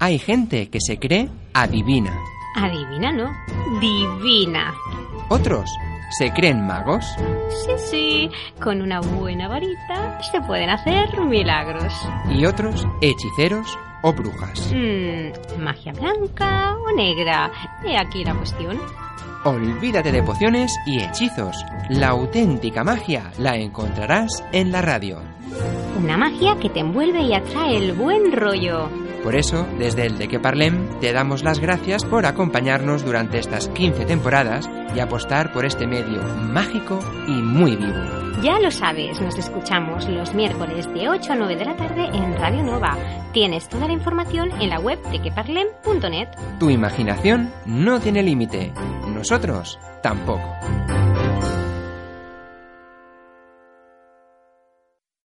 Hay gente que se cree adivina. Adivina, ¿no? Divina. Otros se creen magos. Sí, sí, con una buena varita se pueden hacer milagros. Y otros hechiceros o brujas. Mm, magia blanca o negra. He aquí la cuestión. Olvídate de pociones y hechizos. La auténtica magia la encontrarás en la radio. Una magia que te envuelve y atrae el buen rollo. Por eso, desde el de que Parlem, te damos las gracias por acompañarnos durante estas 15 temporadas y apostar por este medio mágico y muy vivo. Ya lo sabes, nos escuchamos los miércoles de 8 a 9 de la tarde en Radio Nova. Tienes toda la información en la web de queparlem.net. Tu imaginación no tiene límite. Nosotros tampoco.